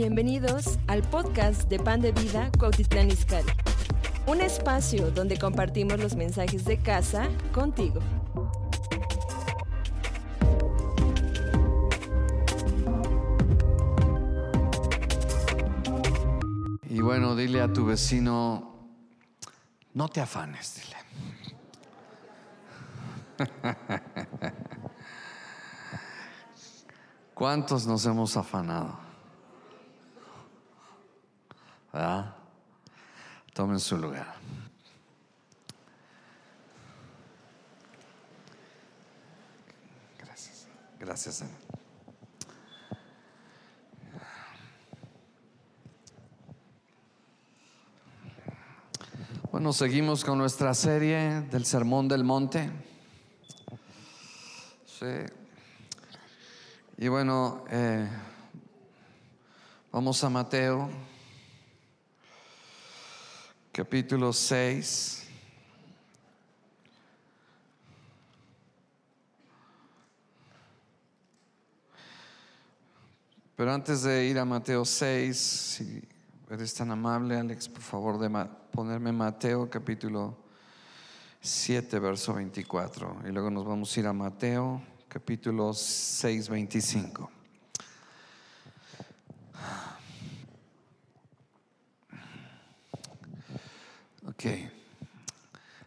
Bienvenidos al podcast de Pan de Vida Cuautitlán Izcalli. Un espacio donde compartimos los mensajes de casa contigo. Y bueno, dile a tu vecino, no te afanes, dile. ¿Cuántos nos hemos afanado? Tomen su lugar. Gracias. Gracias. Bueno, seguimos con nuestra serie del Sermón del Monte. Sí. Y bueno, eh, vamos a Mateo, capítulo 6. Pero antes de ir a Mateo 6, si eres tan amable, Alex, por favor, de ponerme Mateo capítulo 7, verso 24. Y luego nos vamos a ir a Mateo capítulo 6, 25. Ok.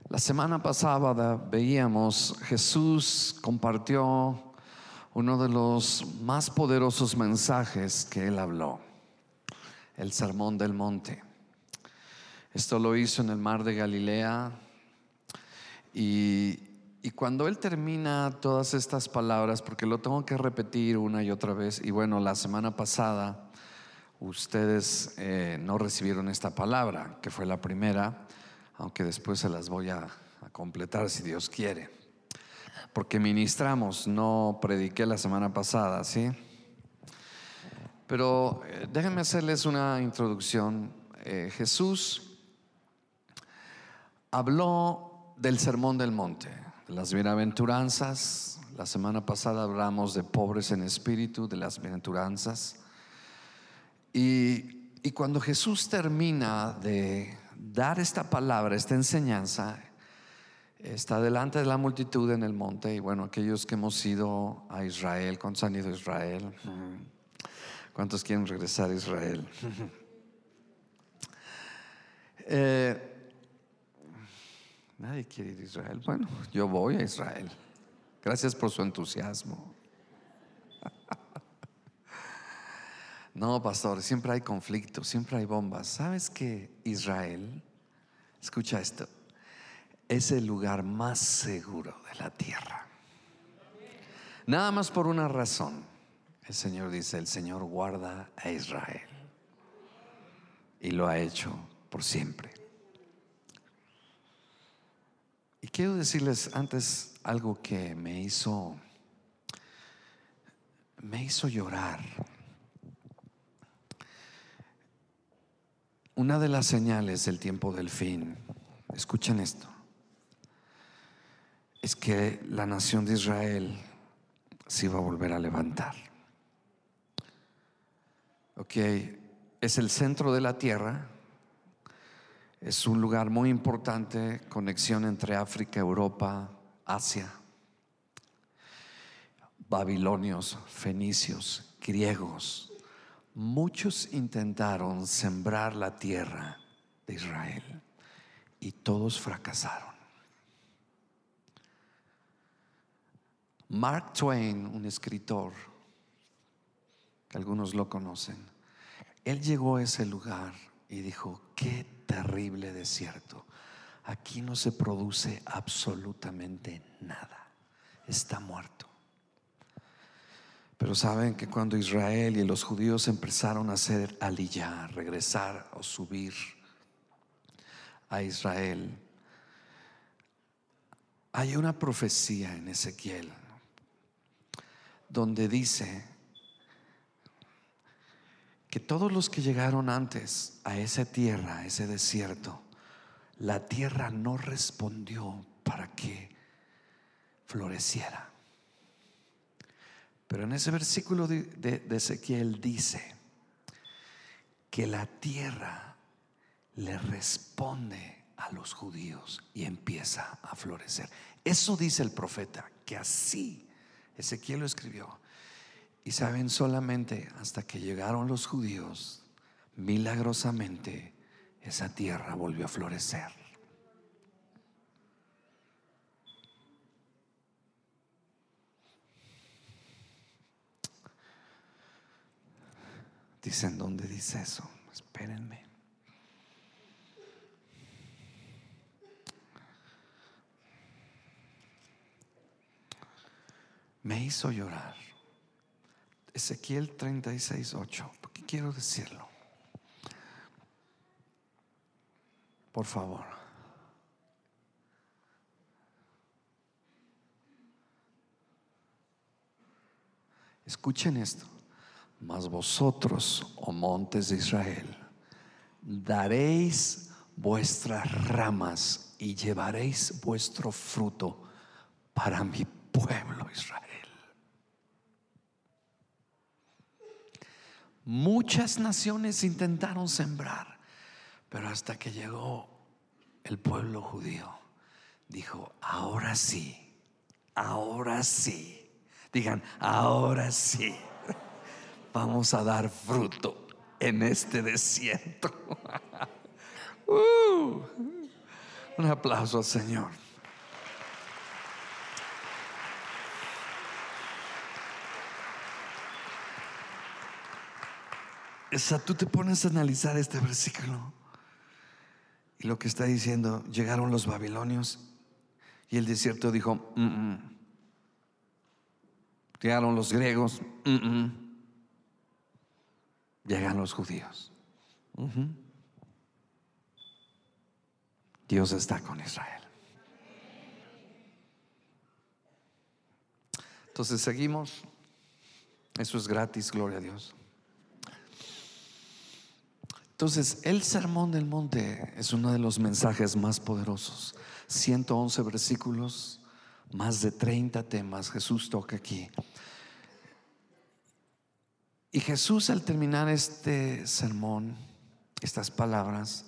La semana pasada veíamos Jesús compartió uno de los más poderosos mensajes que él habló, el Sermón del Monte. Esto lo hizo en el mar de Galilea y, cuando él termina todas estas palabras, porque lo tengo que repetir una y otra vez, y bueno, la semana pasada ustedes eh, no recibieron esta palabra, que fue la primera, aunque después se las voy a, completar si Dios quiere. Porque ministramos, no prediqué la semana pasada, ¿sí? Pero eh, déjenme hacerles una introducción. Eh, Jesús habló del sermón del monte, de las bienaventuranzas. La semana pasada hablamos de pobres en espíritu, de las bienaventuranzas. Y cuando Jesús termina de dar esta palabra, esta enseñanza, está delante de la multitud en el monte. Y bueno, aquellos que hemos ido a Israel, ¿cuántos han ido a Israel? ¿Cuántos quieren regresar a Israel? Eh, nadie quiere ir a Israel. Bueno, yo voy a Israel. Gracias por su entusiasmo. No, pastor, siempre hay conflicto, siempre hay bombas. ¿Sabes que Israel, escucha esto, es el lugar más seguro de la tierra? Nada más por una razón. El Señor dice, el Señor guarda a Israel. Y lo ha hecho por siempre. Y quiero decirles antes algo que me hizo me hizo llorar. Una de las señales del tiempo del fin, escuchen esto, es que la nación de Israel se iba a volver a levantar. Ok, es el centro de la tierra, es un lugar muy importante, conexión entre África, Europa, Asia. Babilonios, fenicios, griegos, muchos intentaron sembrar la tierra de Israel y todos fracasaron. Mark Twain, un escritor, que algunos lo conocen, él llegó a ese lugar y dijo, qué terrible desierto. Aquí no se produce absolutamente nada. Está muerto. Pero saben que cuando Israel y los judíos empezaron a hacer aliyah, regresar o subir a Israel, hay una profecía en Ezequiel donde dice que todos los que llegaron antes a esa tierra, a ese desierto, la tierra no respondió para que floreciera. Pero en ese versículo de, Ezequiel dice que la tierra le responde a los judíos y empieza a florecer. Eso dice el profeta, que así Ezequiel lo escribió. Y saben, solamente hasta que llegaron los judíos, milagrosamente esa tierra volvió a florecer. Dicen, ¿dónde dice eso? Espérenme. Me hizo llorar. Ezequiel 36, 8. Porque quiero decirlo. Por favor. Escuchen esto. Mas vosotros, oh montes de Israel, daréis vuestras ramas y llevaréis vuestro fruto para mi pueblo Israel. Muchas naciones intentaron sembrar, pero hasta que llegó el pueblo judío, dijo, ahora sí, ahora sí. Digan, ahora sí vamos a dar fruto en este desierto. Uh, un aplauso al Señor. Esa, tú te pones a analizar este versículo y lo que está diciendo, llegaron los babilonios y el desierto dijo, mm, mm". llegaron los griegos, mm, llegan los judíos. Dios está con Israel. Entonces seguimos. Eso es gratis, gloria a Dios. Entonces, el sermón del monte es uno de los mensajes más poderosos. 111 versículos, más de 30 temas Jesús toca aquí. Y Jesús al terminar este sermón, estas palabras,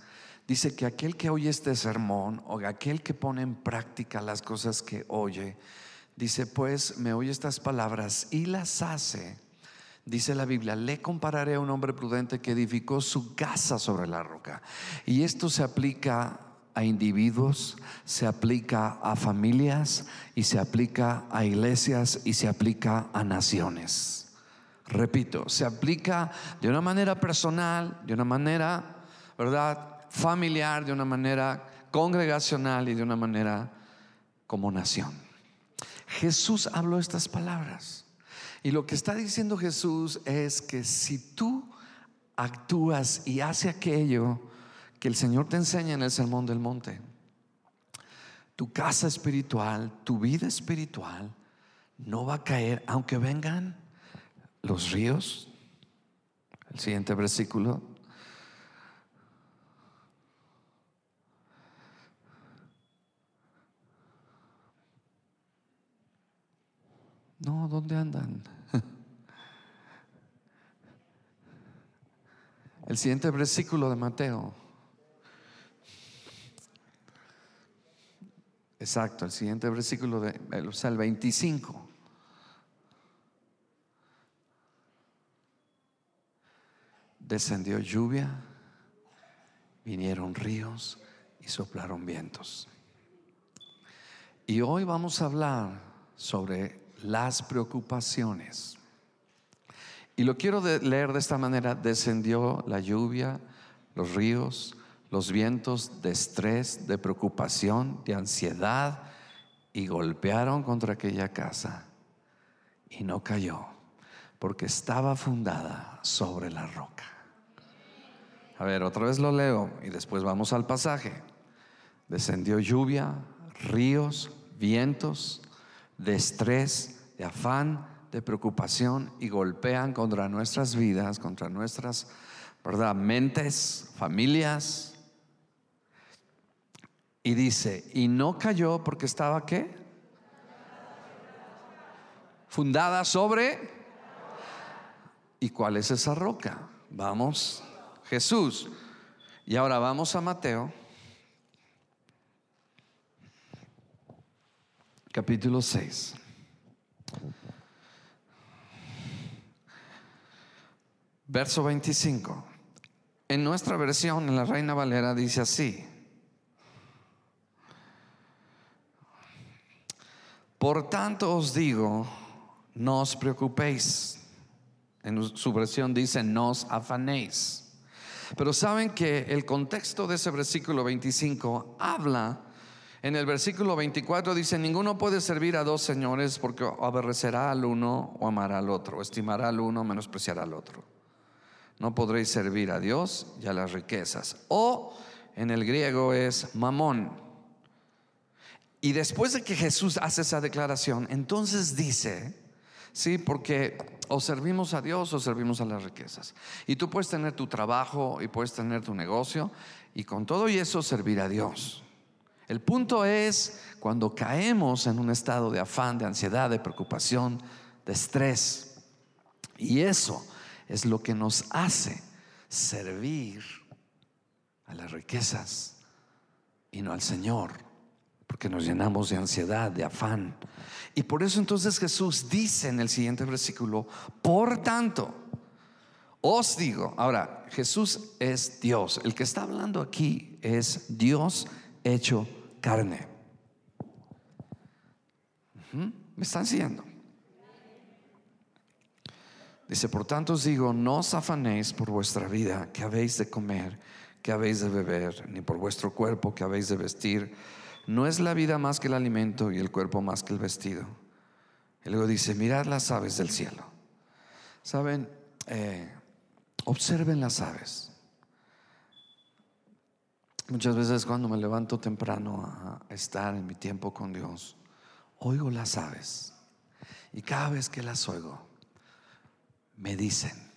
dice que aquel que oye este sermón o aquel que pone en práctica las cosas que oye, dice pues me oye estas palabras y las hace. Dice la Biblia, le compararé a un hombre prudente que edificó su casa sobre la roca. Y esto se aplica a individuos, se aplica a familias y se aplica a iglesias y se aplica a naciones. Repito, se aplica de una manera personal, de una manera, ¿verdad? Familiar, de una manera congregacional y de una manera como nación. Jesús habló estas palabras. Y lo que está diciendo Jesús es que si tú actúas y haces aquello que el Señor te enseña en el Sermón del Monte, tu casa espiritual, tu vida espiritual, no va a caer, aunque vengan los ríos. El siguiente versículo. No, ¿dónde andan? El siguiente versículo de Mateo. Exacto, el siguiente versículo de, o sea, el 25. Descendió lluvia, vinieron ríos y soplaron vientos. Y hoy vamos a hablar sobre las preocupaciones. Y lo quiero leer de esta manera. Descendió la lluvia, los ríos, los vientos de estrés, de preocupación, de ansiedad, y golpearon contra aquella casa. Y no cayó, porque estaba fundada sobre la roca. A ver, otra vez lo leo y después vamos al pasaje. Descendió lluvia, ríos, vientos, de estrés, de afán, de preocupación y golpean contra nuestras vidas, contra nuestras, ¿verdad? Mentes, familias. Y dice, y no cayó porque estaba qué? Fundada sobre... ¿Y cuál es esa roca? Vamos Jesús. Y ahora vamos a Mateo, capítulo 6. Verso 25. En nuestra versión, en la Reina Valera, dice así. Por tanto os digo, no os preocupéis. En su versión dice, no os afanéis. Pero saben que el contexto de ese versículo 25 habla, en el versículo 24 dice, ninguno puede servir a dos señores porque aborrecerá al uno o amará al otro, estimará al uno menospreciará al otro. No podréis servir a Dios y a las riquezas. O en el griego es mamón. Y después de que Jesús hace esa declaración, entonces dice, sí, porque o servimos a Dios o servimos a las riquezas. Y tú puedes tener tu trabajo y puedes tener tu negocio y con todo y eso servir a Dios. El punto es cuando caemos en un estado de afán, de ansiedad, de preocupación, de estrés. Y eso es lo que nos hace servir a las riquezas y no al Señor, porque nos llenamos de ansiedad, de afán. Y por eso entonces Jesús dice en el siguiente versículo, por tanto, os digo, ahora Jesús es Dios, el que está hablando aquí es Dios hecho carne. ¿Me están siguiendo? Dice, por tanto os digo, no os afanéis por vuestra vida, que habéis de comer, que habéis de beber, ni por vuestro cuerpo, que habéis de vestir. No es la vida más que el alimento y el cuerpo más que el vestido. Y luego dice, mirad las aves del cielo. Saben, eh, observen las aves. Muchas veces cuando me levanto temprano a estar en mi tiempo con Dios, oigo las aves. Y cada vez que las oigo, me dicen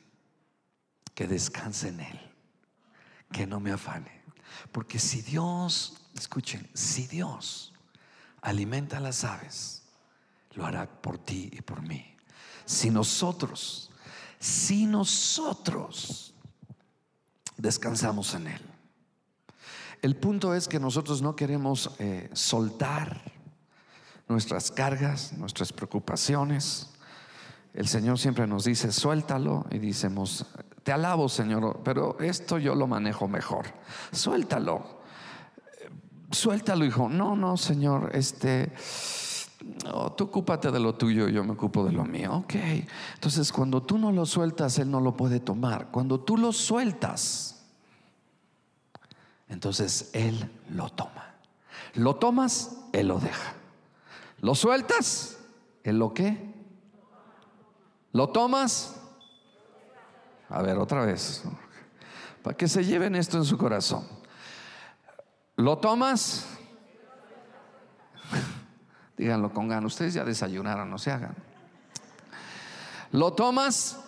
que descanse en Él, que no me afane. Porque si Dios Escuchen, si Dios alimenta a las aves, lo hará por ti y por mí. Si nosotros, si nosotros descansamos en Él. El punto es que nosotros no queremos eh, soltar nuestras cargas, nuestras preocupaciones. El Señor siempre nos dice, suéltalo y decimos, te alabo Señor, pero esto yo lo manejo mejor. Suéltalo suéltalo, hijo. No, no, Señor, este, tú ocúpate de lo tuyo, yo me ocupo de lo mío. Ok. Entonces, cuando tú no lo sueltas, Él no lo puede tomar. Cuando tú lo sueltas, entonces Él lo toma. Lo tomas, Él lo deja. Lo sueltas, Él lo qué? Lo tomas. A ver, otra vez. Para que se lleven esto en su corazón. ¿Lo tomas? Díganlo con ganas. Ustedes ya desayunaron, no se hagan. ¿Lo tomas?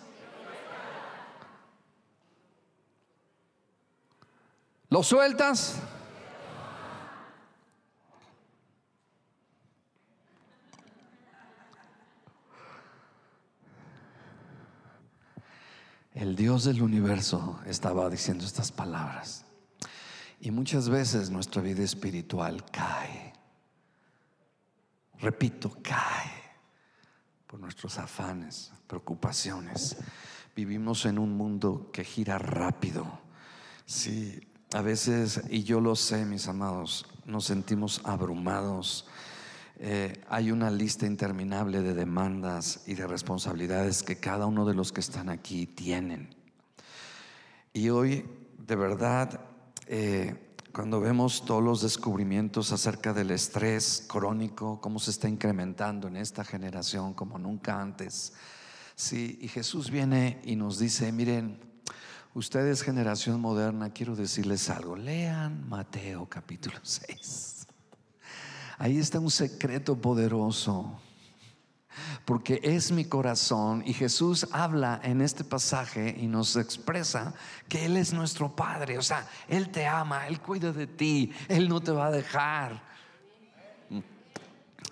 ¿Lo sueltas? El Dios del universo estaba diciendo estas palabras. Y muchas veces nuestra vida espiritual cae. Repito, cae por nuestros afanes, preocupaciones. Vivimos en un mundo que gira rápido. Sí, a veces, y yo lo sé, mis amados, nos sentimos abrumados. Eh, hay una lista interminable de demandas y de responsabilidades que cada uno de los que están aquí tienen. Y hoy, de verdad, eh, cuando vemos todos los descubrimientos acerca del estrés crónico, cómo se está incrementando en esta generación como nunca antes. Sí, y Jesús viene y nos dice, miren, ustedes generación moderna, quiero decirles algo, lean Mateo capítulo 6. Ahí está un secreto poderoso porque es mi corazón y Jesús habla en este pasaje y nos expresa que Él es nuestro Padre, o sea, Él te ama, Él cuida de ti, Él no te va a dejar.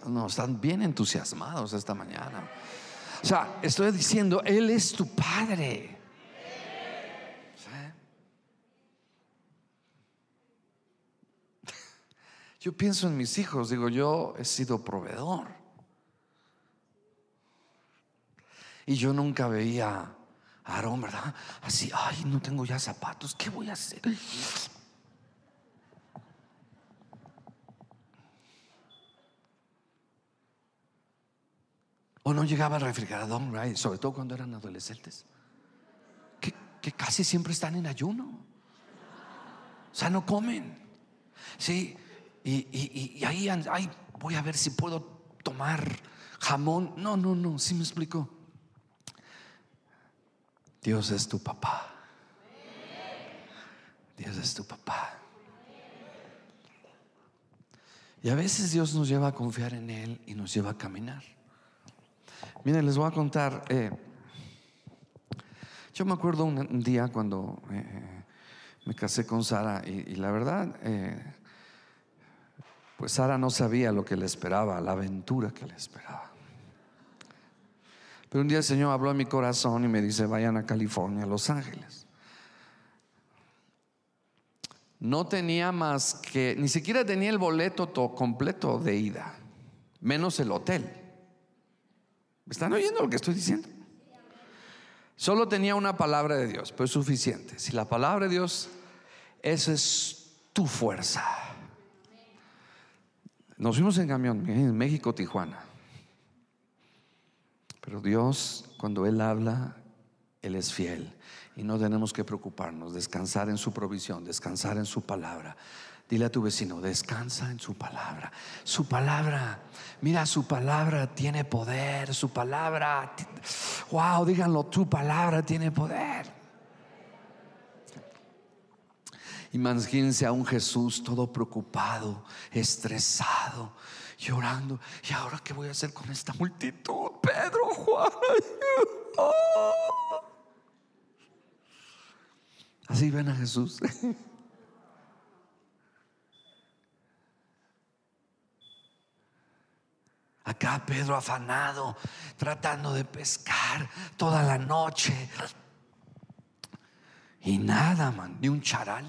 No, están bien entusiasmados esta mañana. O sea, estoy diciendo, Él es tu Padre. Yo pienso en mis hijos, digo, yo he sido proveedor Y yo nunca veía a Aarón, ¿verdad? Así, ay, no tengo ya zapatos, ¿qué voy a hacer? O no llegaba al refrigerador, sobre todo cuando eran adolescentes, que, casi siempre están en ayuno. O sea, no comen. Sí, y, ahí, ahí voy a ver si puedo tomar jamón. No, no, no, sí me explico. Dios es tu papá. Dios es tu papá. Y a veces Dios nos lleva a confiar en Él y nos lleva a caminar. Miren, les voy a contar. Eh, yo me acuerdo un, día cuando eh, me casé con Sara y, la verdad, eh, pues Sara no sabía lo que le esperaba, la aventura que le esperaba. Pero un día el Señor habló a mi corazón y me dice, vayan a California, a Los Ángeles. No tenía más que, ni siquiera tenía el boleto completo de ida, menos el hotel. ¿Me están oyendo lo que estoy diciendo? Solo tenía una palabra de Dios, pues suficiente. Si la palabra de Dios, esa es tu fuerza. Nos fuimos en camión en México, Tijuana. Pero Dios, cuando Él habla, Él es fiel. Y no tenemos que preocuparnos, descansar en su provisión, descansar en su palabra. Dile a tu vecino, descansa en su palabra. Su palabra, mira, su palabra tiene poder. Su palabra, wow, díganlo, tu palabra tiene poder. Imagínense a un Jesús todo preocupado, estresado, llorando. ¿Y ahora qué voy a hacer con esta multitud? Pedro, Juan. Así ven a Jesús. Acá Pedro afanado, tratando de pescar toda la noche. Y nada, man, ni un charal.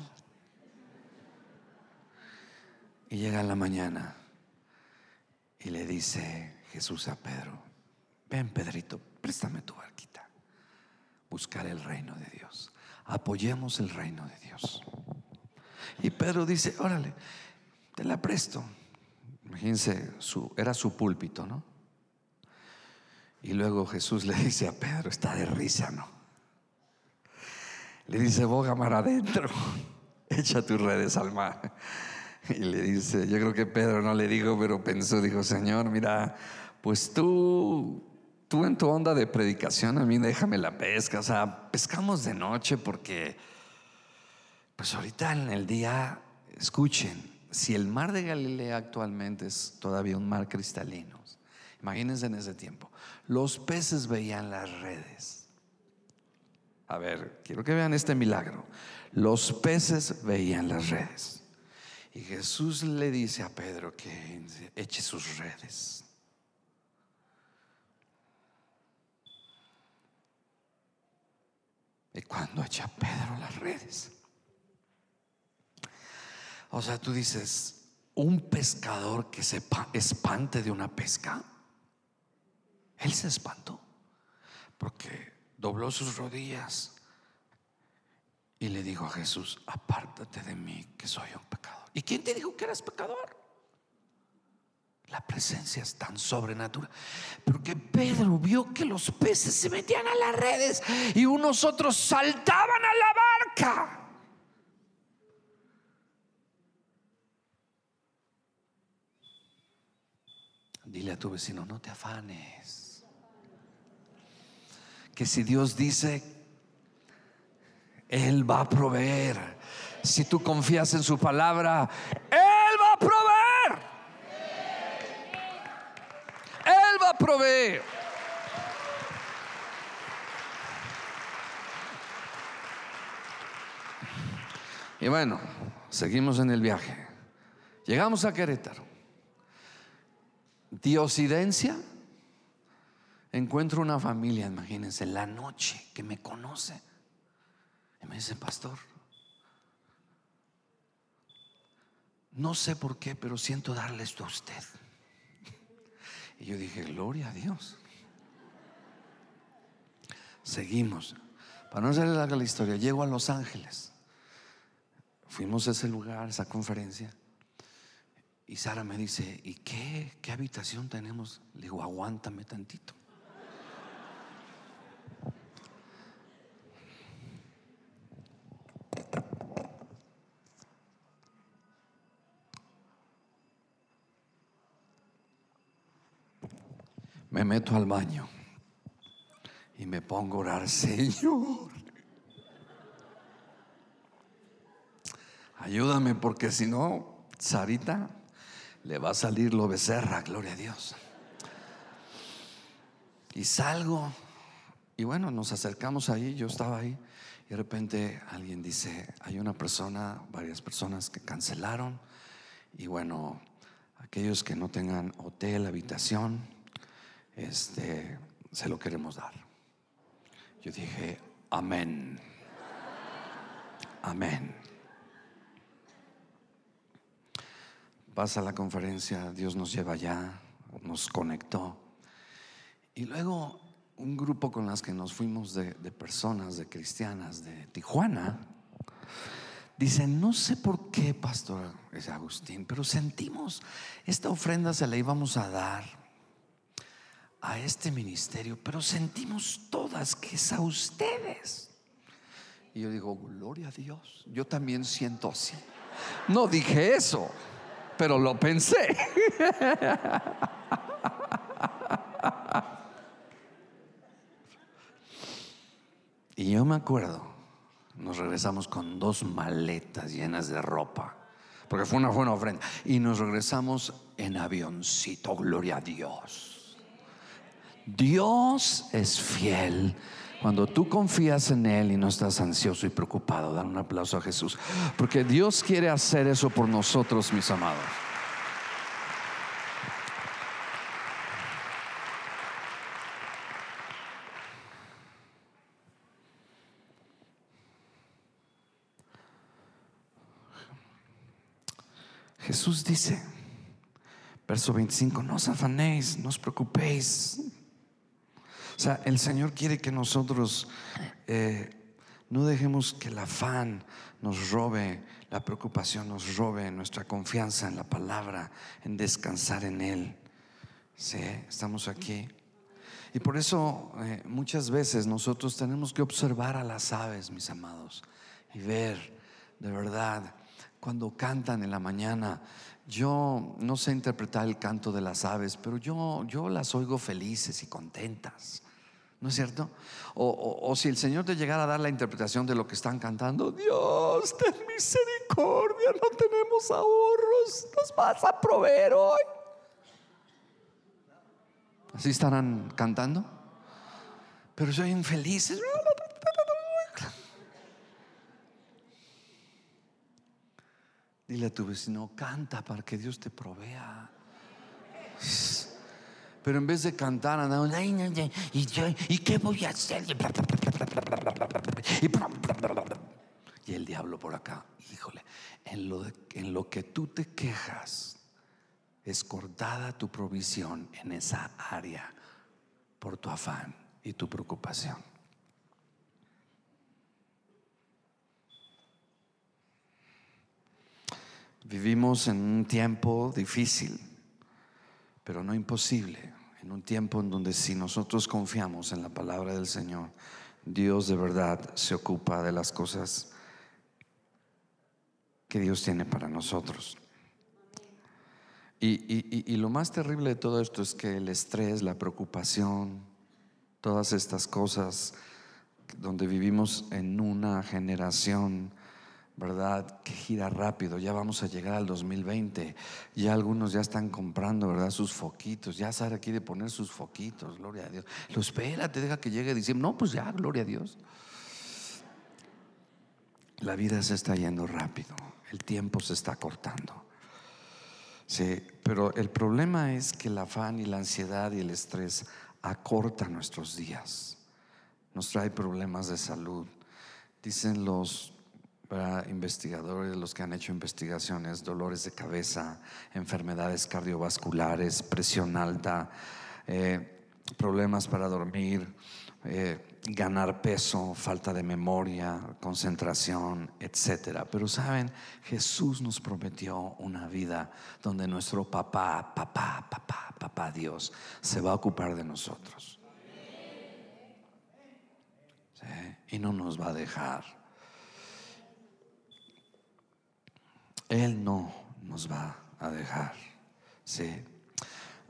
Y llega la mañana y le dice Jesús a Pedro, ven Pedrito, préstame tu barquita. Buscar el reino de Dios. Apoyemos el reino de Dios. Y Pedro dice, órale, te la presto. Imagínense, era su púlpito, ¿no? Y luego Jesús le dice a Pedro, está de risa, ¿no? Le dice, boga mar adentro, echa tus redes al mar. Y le dice, yo creo que Pedro no le dijo, pero pensó, dijo, Señor, mira, pues tú, tú en tu onda de predicación, a mí déjame la pesca, o sea, pescamos de noche porque, pues ahorita en el día, escuchen, si el mar de Galilea actualmente es todavía un mar cristalino, imagínense en ese tiempo, los peces veían las redes. A ver, quiero que vean este milagro. Los peces veían las redes. Y Jesús le dice a Pedro que eche sus redes. Cuando echa Pedro las redes. O sea, tú dices, un pescador que se espante de una pesca. Él se espantó porque dobló sus rodillas y le dijo a Jesús, apártate de mí que soy un pecador. ¿Y quién te dijo que eras pecador? La presencia es tan sobrenatural. Porque Pedro vio que los peces se metían a las redes y unos otros saltaban a la barca. Dile a tu vecino, no te afanes. Que si Dios dice, Él va a proveer si tú confías en su palabra, Él va a proveer. Proveer. Y bueno, seguimos en el viaje. Llegamos a Querétaro. Diosidencia. Encuentro una familia, imagínense, la noche que me conoce. Y me dice, pastor, no sé por qué, pero siento darle esto a usted. Y yo dije, gloria a Dios. Seguimos. Para no hacerle larga la historia, llego a Los Ángeles. Fuimos a ese lugar, esa conferencia. Y Sara me dice, ¿y qué, qué habitación tenemos? Le digo, aguántame tantito. Me meto al baño y me pongo a orar, Señor. Ayúdame porque si no, Sarita le va a salir lo becerra, gloria a Dios. Y salgo y bueno, nos acercamos ahí, yo estaba ahí y de repente alguien dice, hay una persona, varias personas que cancelaron y bueno, aquellos que no tengan hotel, habitación, este, se lo queremos dar. Yo dije, amén. Amén. Pasa la conferencia, Dios nos lleva allá, nos conectó. Y luego un grupo con las que nos fuimos de, personas, de cristianas de Tijuana, dicen, no sé por qué, pastor Agustín, pero sentimos, esta ofrenda se la íbamos a dar a este ministerio, pero sentimos todas que es a ustedes. Y yo digo, gloria a Dios, yo también siento así. No dije eso, pero lo pensé. Y yo me acuerdo, nos regresamos con dos maletas llenas de ropa, porque fue una buena ofrenda, y nos regresamos en avioncito, gloria a Dios. Dios es fiel. Cuando tú confías en Él y no estás ansioso y preocupado, dan un aplauso a Jesús. Porque Dios quiere hacer eso por nosotros, mis amados. Jesús dice, verso 25, no os afanéis, no os preocupéis o sea, el Señor quiere que nosotros eh, no dejemos que el afán nos robe, la preocupación nos robe nuestra confianza en la palabra, en descansar en Él. Sí, estamos aquí. Y por eso eh, muchas veces nosotros tenemos que observar a las aves, mis amados, y ver de verdad cuando cantan en la mañana. Yo no sé interpretar el canto de las aves, pero yo, yo las oigo felices y contentas. ¿No es cierto? O, si el Señor te llegara a dar la interpretación de lo que están cantando, Dios, ten misericordia, no tenemos ahorros, nos vas a proveer hoy. Así estarán cantando. Pero soy infelices. Dile a tu vecino, canta para que Dios te provea. Pero en vez de cantar, andamos, y, ¿y qué voy a hacer? Y el diablo por acá, híjole, en lo, en lo que tú te quejas, es cortada tu provisión en esa área por tu afán y tu preocupación. Vivimos en un tiempo difícil pero no imposible, en un tiempo en donde si nosotros confiamos en la palabra del Señor, Dios de verdad se ocupa de las cosas que Dios tiene para nosotros. Y, lo más terrible de todo esto es que el estrés, la preocupación, todas estas cosas donde vivimos en una generación ¿verdad? Que gira rápido, ya vamos a llegar al 2020, ya algunos ya están comprando, ¿verdad? Sus foquitos, ya Sara quiere poner sus foquitos, gloria a Dios. Lo espera, te deja que llegue diciembre, no, pues ya, gloria a Dios. La vida se está yendo rápido, el tiempo se está cortando. Sí, pero el problema es que el afán y la ansiedad y el estrés acortan nuestros días, nos trae problemas de salud. Dicen los para investigadores, los que han hecho investigaciones, dolores de cabeza, enfermedades cardiovasculares, presión alta, eh, problemas para dormir, eh, ganar peso, falta de memoria, concentración, etcétera. Pero saben, Jesús nos prometió una vida donde nuestro papá, papá, papá, papá Dios se va a ocupar de nosotros. Y no nos va a dejar. Él no nos va a dejar. Sí.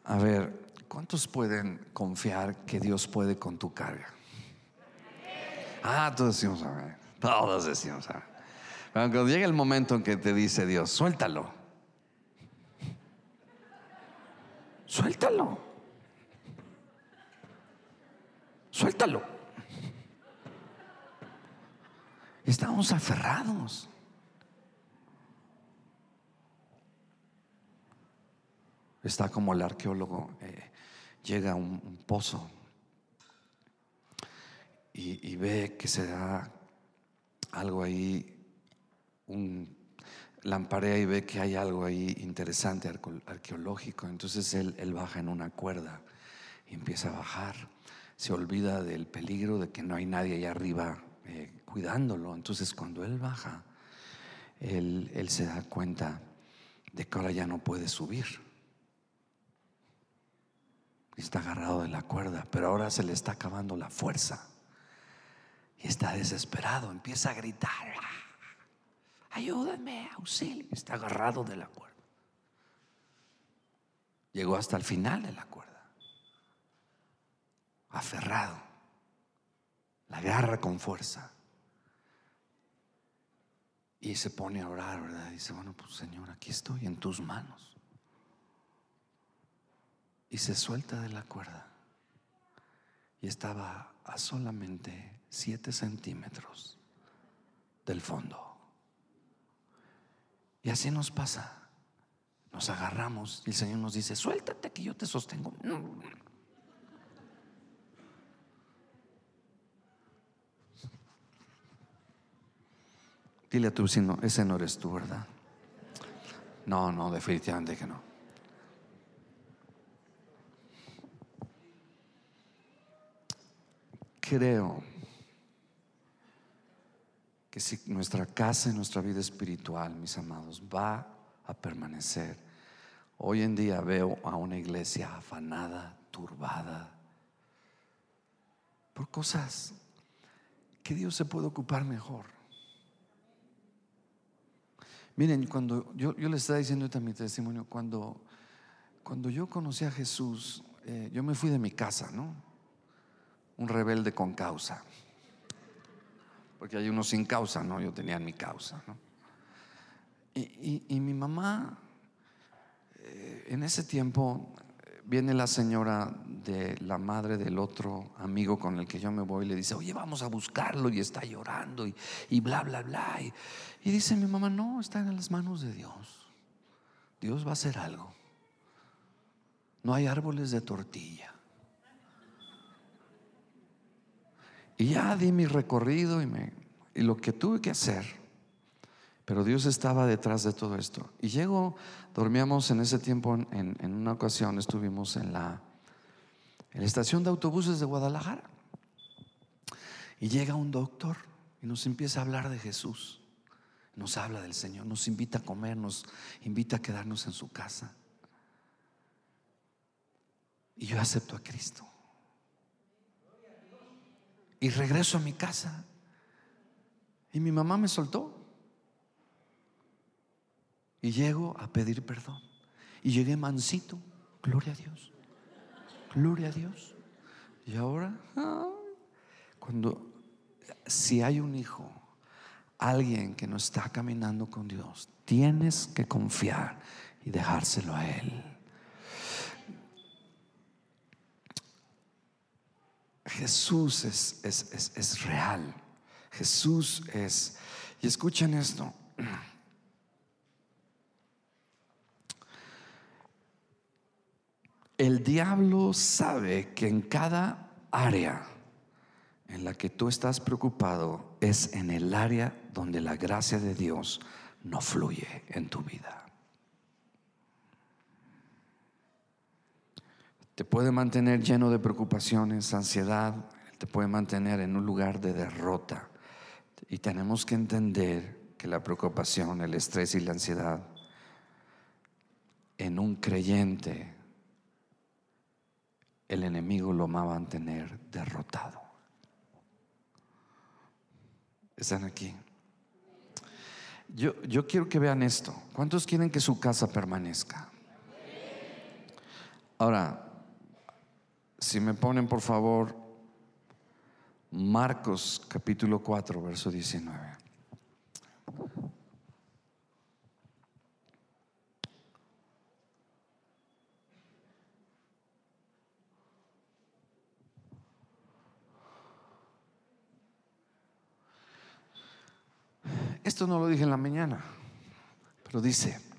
A ver, ¿cuántos pueden confiar que Dios puede con tu carga? Ah, todos decimos amén. Todos decimos amén. cuando llega el momento en que te dice Dios, suéltalo. Suéltalo. Suéltalo. Estamos aferrados. Está como el arqueólogo, eh, llega a un pozo y, ve que se da algo ahí, un, lamparea y ve que hay algo ahí interesante, arqueológico. Entonces él, baja en una cuerda y empieza a bajar. Se olvida del peligro de que no hay nadie allá arriba eh, cuidándolo. Entonces cuando él baja, él, él se da cuenta de que ahora ya no puede subir. Está agarrado de la cuerda, pero ahora se le está acabando la fuerza. Y está desesperado, empieza a gritar. Ayúdame, auxilio. Está agarrado de la cuerda. Llegó hasta el final de la cuerda. Aferrado. La agarra con fuerza. Y se pone a orar, ¿verdad? dice, bueno, pues Señor, aquí estoy en tus manos. Y se suelta de la cuerda. Y estaba a solamente 7 centímetros del fondo. Y así nos pasa. Nos agarramos y el Señor nos dice, suéltate que yo te sostengo. Dile a tu vecino, ese no eres tú, ¿verdad? No, no, definitivamente que no. Creo que si nuestra casa y nuestra vida espiritual, mis amados, va a permanecer. Hoy en día veo a una iglesia afanada, turbada, por cosas que Dios se puede ocupar mejor. Miren, cuando yo, yo les estaba diciendo también mi testimonio, cuando, cuando yo conocí a Jesús, eh, yo me fui de mi casa, ¿no? Un rebelde con causa porque hay uno sin causa, ¿no? Yo tenía mi causa, ¿no? Y, mi mamá, eh, en ese tiempo, viene la señora de la madre del otro amigo con el que yo me voy y le dice, oye, vamos a buscarlo y está llorando y, bla, bla, bla. Y, y dice mi mamá, no, está en las manos de Dios. Dios va a hacer algo. No hay árboles de tortilla. Y ya di mi recorrido y, me, y lo que tuve que hacer. Pero Dios estaba detrás de todo esto. Y llego, dormíamos en ese tiempo, en, una ocasión estuvimos en la, en la estación de autobuses de Guadalajara. Y llega un doctor y nos empieza a hablar de Jesús. Nos habla del Señor, nos invita a comer, nos invita a quedarnos en su casa. Y yo acepto a Cristo. Y regreso a mi casa. Y mi mamá me soltó. Y llego a pedir perdón. Y llegué mansito. Gloria a Dios. Gloria a Dios. Y ahora, cuando, si hay un hijo, alguien que no está caminando con Dios, tienes que confiar y dejárselo a Él. Jesús es, es, real. Jesús es... Y escuchen esto. El diablo sabe que en cada área en la que tú estás preocupado, es en el área donde la gracia de Dios no fluye en tu vida. Te puede mantener lleno de preocupaciones, ansiedad, te puede mantener en un lugar de derrota. Y tenemos que entender que la preocupación, el estrés y la ansiedad en un creyente, el enemigo lo va a mantener derrotado. ¿Están aquí? Yo, yo quiero que vean esto. ¿Cuántos quieren que su casa permanezca? Ahora, si me ponen por favor Marcos capítulo 4, verso 19. Esto no lo dije en la mañana, pero dice,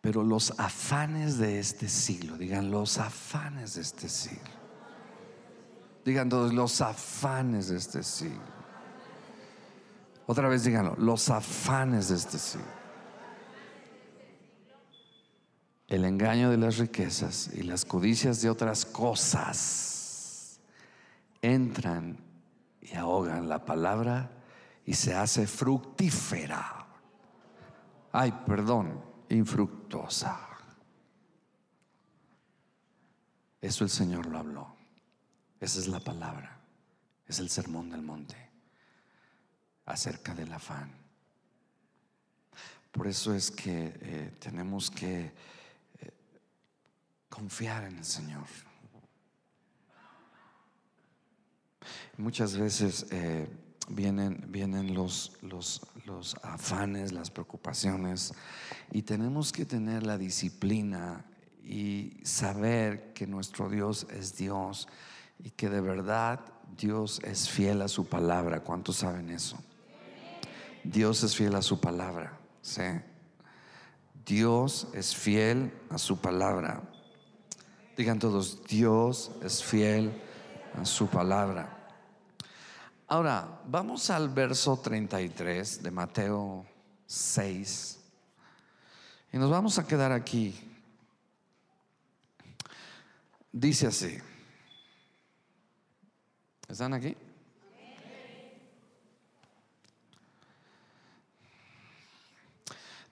pero los afanes de este siglo, digan los afanes de este siglo Digan todos los afanes de este siglo. Otra vez díganlo, los afanes de este siglo. El engaño de las riquezas y las codicias de otras cosas entran y ahogan la palabra y se hace fructífera. Ay, perdón, infructuosa. Eso el Señor lo habló. Esa es la palabra. Es el sermón del monte acerca del afán. Por eso es que eh, tenemos que eh, confiar en el Señor. Muchas veces eh, vienen, vienen los, los, los afanes, las preocupaciones, y tenemos que tener la disciplina y saber que nuestro Dios es Dios y que de verdad Dios es fiel a su palabra. ¿Cuántos saben eso? Dios es fiel a su palabra. ¿sí? Dios es fiel a su palabra. Digan todos, Dios es fiel a su palabra. Ahora, vamos al verso 33 de Mateo 6. Y nos vamos a quedar aquí. Dice así. ¿Están aquí?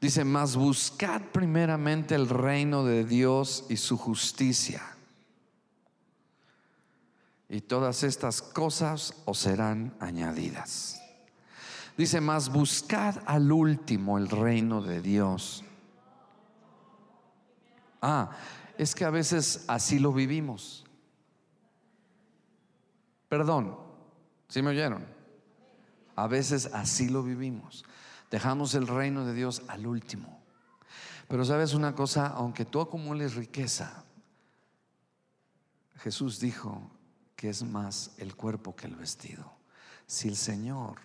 Dice, mas buscad primeramente el reino de Dios y su justicia. Y todas estas cosas os serán añadidas. Dice, mas buscad al último el reino de Dios. Ah, es que a veces así lo vivimos. Perdón, ¿sí me oyeron? A veces así lo vivimos. Dejamos el reino de Dios al último. Pero sabes una cosa, aunque tú acumules riqueza, Jesús dijo que es más el cuerpo que el vestido. Si el Señor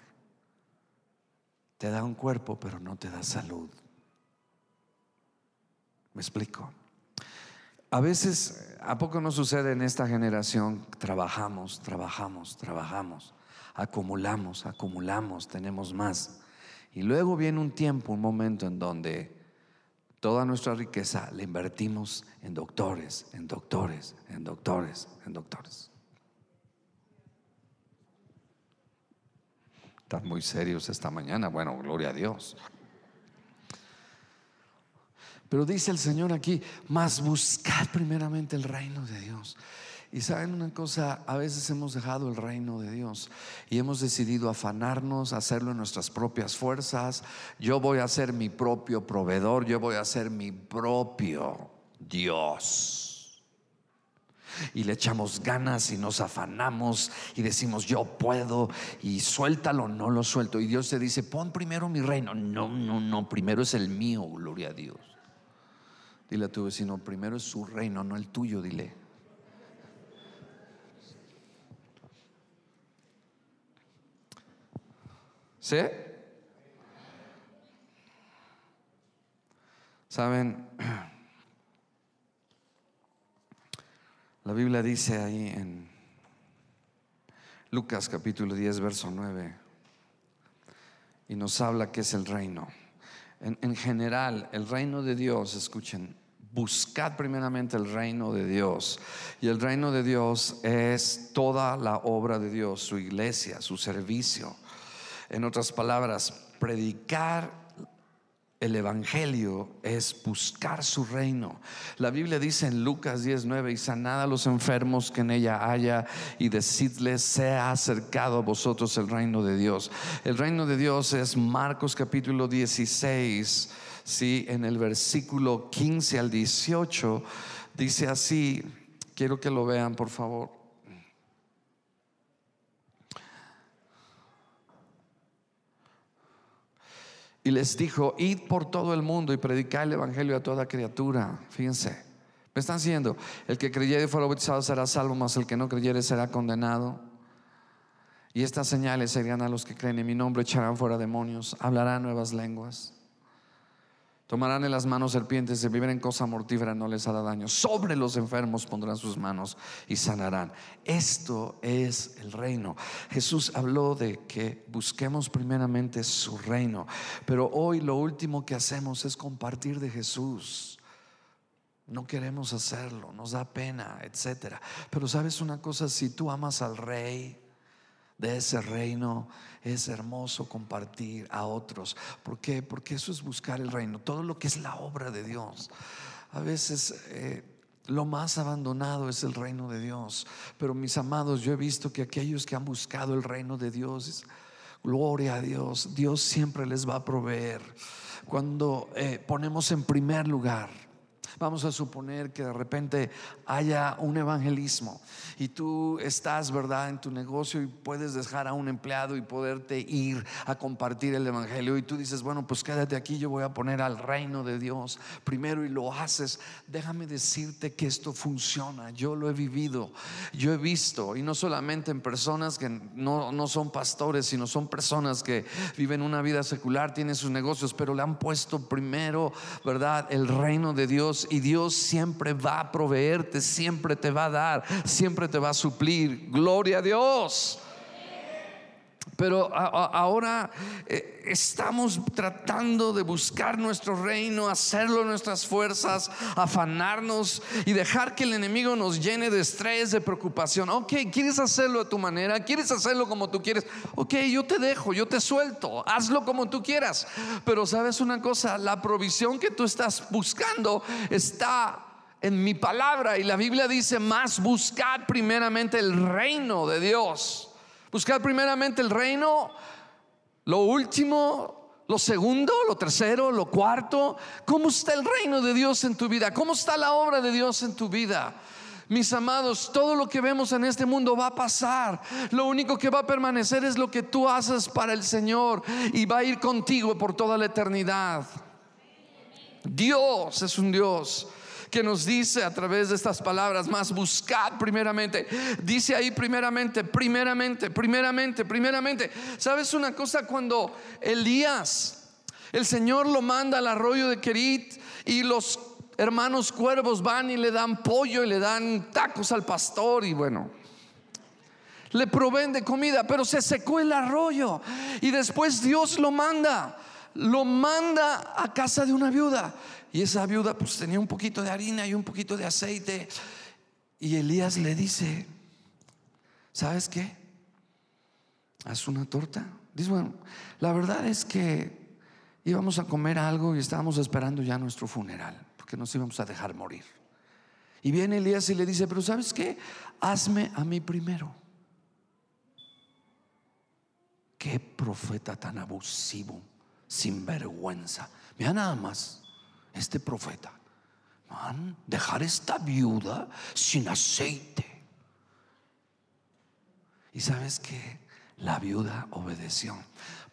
te da un cuerpo pero no te da salud, ¿me explico? A veces, ¿a poco no sucede en esta generación? Trabajamos, trabajamos, trabajamos, acumulamos, acumulamos, tenemos más. Y luego viene un tiempo, un momento en donde toda nuestra riqueza la invertimos en doctores, en doctores, en doctores, en doctores. Muy serios esta mañana. Bueno, gloria a Dios. Pero dice el Señor aquí, más buscar primeramente el reino de Dios. Y saben una cosa, a veces hemos dejado el reino de Dios y hemos decidido afanarnos, hacerlo en nuestras propias fuerzas. Yo voy a ser mi propio proveedor, yo voy a ser mi propio Dios. Y le echamos ganas y nos afanamos y decimos, yo puedo y suéltalo, no lo suelto. Y Dios te dice, pon primero mi reino. No, no, no, primero es el mío, gloria a Dios. Dile a tu vecino, primero es su reino, no el tuyo, dile. ¿Sí? Saben, la Biblia dice ahí en Lucas capítulo 10, verso 9, y nos habla que es el reino. En, en general, el reino de Dios, escuchen, buscad primeramente el reino de Dios. Y el reino de Dios es toda la obra de Dios, su iglesia, su servicio. En otras palabras, predicar el Evangelio es buscar su reino. La Biblia dice en Lucas 19, y sanad a los enfermos que en ella haya y decidles, sea acercado a vosotros el reino de Dios. El reino de Dios es Marcos capítulo 16, ¿sí? en el versículo 15 al 18, dice así, quiero que lo vean por favor. Y les dijo, id por todo el mundo y predicad el Evangelio a toda criatura. Fíjense, me están diciendo, el que creyere y fuera bautizado será salvo, mas el que no creyere será condenado. Y estas señales serían a los que creen en mi nombre, echarán fuera demonios, hablarán nuevas lenguas. Tomarán en las manos serpientes, si viven en cosa mortífera no les hará daño. Sobre los enfermos pondrán sus manos y sanarán. Esto es el reino. Jesús habló de que busquemos primeramente su reino, pero hoy lo último que hacemos es compartir de Jesús. No queremos hacerlo, nos da pena, etcétera. Pero sabes una cosa, si tú amas al rey, de ese reino es hermoso compartir a otros. Porque eso es buscar el reino, todo lo que es la obra de Dios. A veces eh, lo más abandonado es el reino de Dios, pero mis amados, yo he visto que aquellos que han buscado el reino de Dios, gloria a Dios, Dios siempre les va a proveer. Cuando eh, ponemos en primer lugar, Vamos a suponer que de repente haya un evangelismo y tú estás, ¿verdad?, en tu negocio y puedes dejar a un empleado y poderte ir a compartir el evangelio y tú dices, bueno, pues quédate aquí, yo voy a poner al reino de Dios primero y lo haces. Déjame decirte que esto funciona, yo lo he vivido, yo he visto y no solamente en personas que no, no son pastores, sino son personas que viven una vida secular, tienen sus negocios, pero le han puesto primero, ¿verdad?, el reino de Dios y Dios siempre va a proveerte, siempre te va a dar, siempre te va a suplir. Gloria a Dios. Pero ahora eh, estamos tratando de buscar nuestro reino, hacerlo nuestras fuerzas, afanarnos y dejar que el enemigo nos llene de estrés, de preocupación. Ok, ¿quieres hacerlo a tu manera? ¿Quieres hacerlo como tú quieres? Ok, yo te dejo, yo te suelto, hazlo como tú quieras. Pero sabes una cosa, la provisión que tú estás buscando está en mi palabra y la Biblia dice más buscar primeramente el reino de Dios Buscar primeramente el reino, lo último, lo segundo, lo tercero, lo cuarto. ¿Cómo está el reino de Dios en tu vida? ¿Cómo está la obra de Dios en tu vida? Mis amados, todo lo que vemos en este mundo va a pasar. Lo único que va a permanecer es lo que tú haces para el Señor y va a ir contigo por toda la eternidad. Dios es un Dios que nos dice a través de estas palabras más, buscad primeramente. Dice ahí primeramente, primeramente, primeramente, primeramente. ¿Sabes una cosa? Cuando Elías, el Señor lo manda al arroyo de Kerit y los hermanos cuervos van y le dan pollo y le dan tacos al pastor y bueno, le proveen de comida, pero se secó el arroyo y después Dios lo manda, lo manda a casa de una viuda y esa viuda pues tenía un poquito de harina y un poquito de aceite. Y Elías le dice, ¿sabes qué? Haz una torta. Dice, bueno, la verdad es que íbamos a comer algo y estábamos esperando ya nuestro funeral, porque nos íbamos a dejar morir. Y viene Elías y le dice, pero ¿sabes qué? Hazme a mí primero. Qué profeta tan abusivo, sin vergüenza. Mira nada más este profeta, man, dejar esta viuda sin aceite. Y sabes que la viuda obedeció.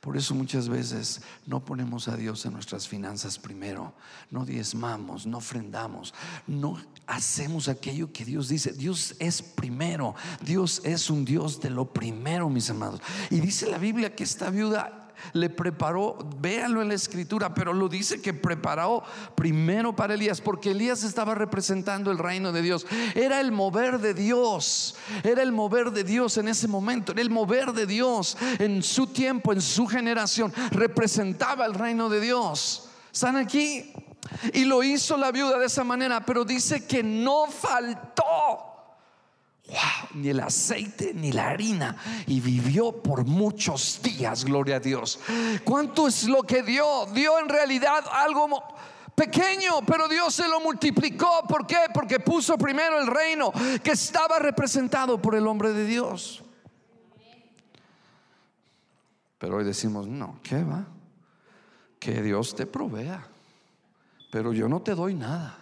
Por eso muchas veces no ponemos a Dios en nuestras finanzas primero, no diezmamos, no ofrendamos, no hacemos aquello que Dios dice. Dios es primero, Dios es un Dios de lo primero, mis amados. Y dice la Biblia que esta viuda le preparó, véanlo en la escritura, pero lo dice que preparó primero para Elías, porque Elías estaba representando el reino de Dios. Era el mover de Dios, era el mover de Dios en ese momento, era el mover de Dios en su tiempo, en su generación, representaba el reino de Dios. ¿Están aquí? Y lo hizo la viuda de esa manera, pero dice que no faltó ni el aceite ni la harina. Y vivió por muchos días, gloria a Dios. ¿Cuánto es lo que dio? Dio en realidad algo pequeño, pero Dios se lo multiplicó. ¿Por qué? Porque puso primero el reino que estaba representado por el hombre de Dios. Pero hoy decimos, no, ¿qué va? Que Dios te provea. Pero yo no te doy nada.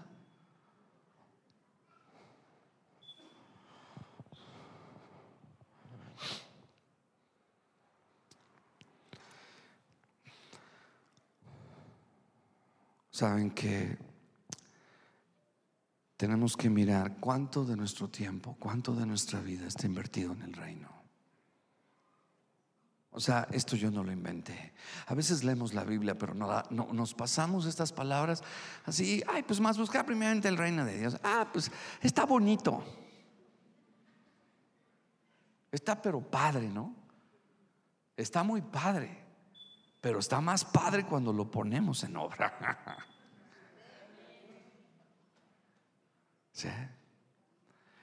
Saben que tenemos que mirar cuánto de nuestro tiempo, cuánto de nuestra vida está invertido en el reino. O sea, esto yo no lo inventé. A veces leemos la Biblia, pero no, nos pasamos estas palabras así, ay, pues más buscar primeramente el reino de Dios. Ah, pues está bonito. Está pero padre, ¿no? Está muy padre. Pero está más padre cuando lo ponemos en obra. ¿Sí?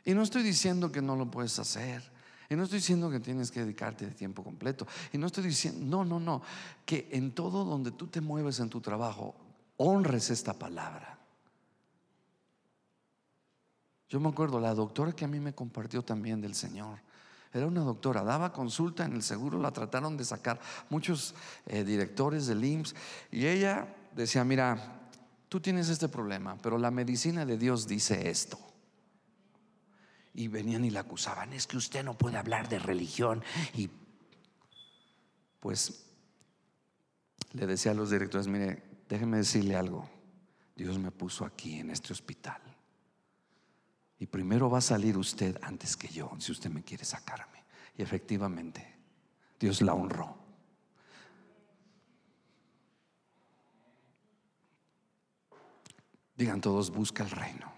Y no estoy diciendo que no lo puedes hacer. Y no estoy diciendo que tienes que dedicarte de tiempo completo. Y no estoy diciendo, no, no, no, que en todo donde tú te mueves en tu trabajo, honres esta palabra. Yo me acuerdo, la doctora que a mí me compartió también del Señor, era una doctora, daba consulta en el seguro, la trataron de sacar muchos eh, directores del IMSS y ella decía, mira, tú tienes este problema, pero la medicina de Dios dice esto. Y venían y la acusaban, es que usted no puede hablar de religión. Y pues le decía a los directores, mire, déjeme decirle algo, Dios me puso aquí en este hospital primero va a salir usted antes que yo, si usted me quiere sacarme. Y efectivamente, Dios la honró. Digan todos, busca el reino.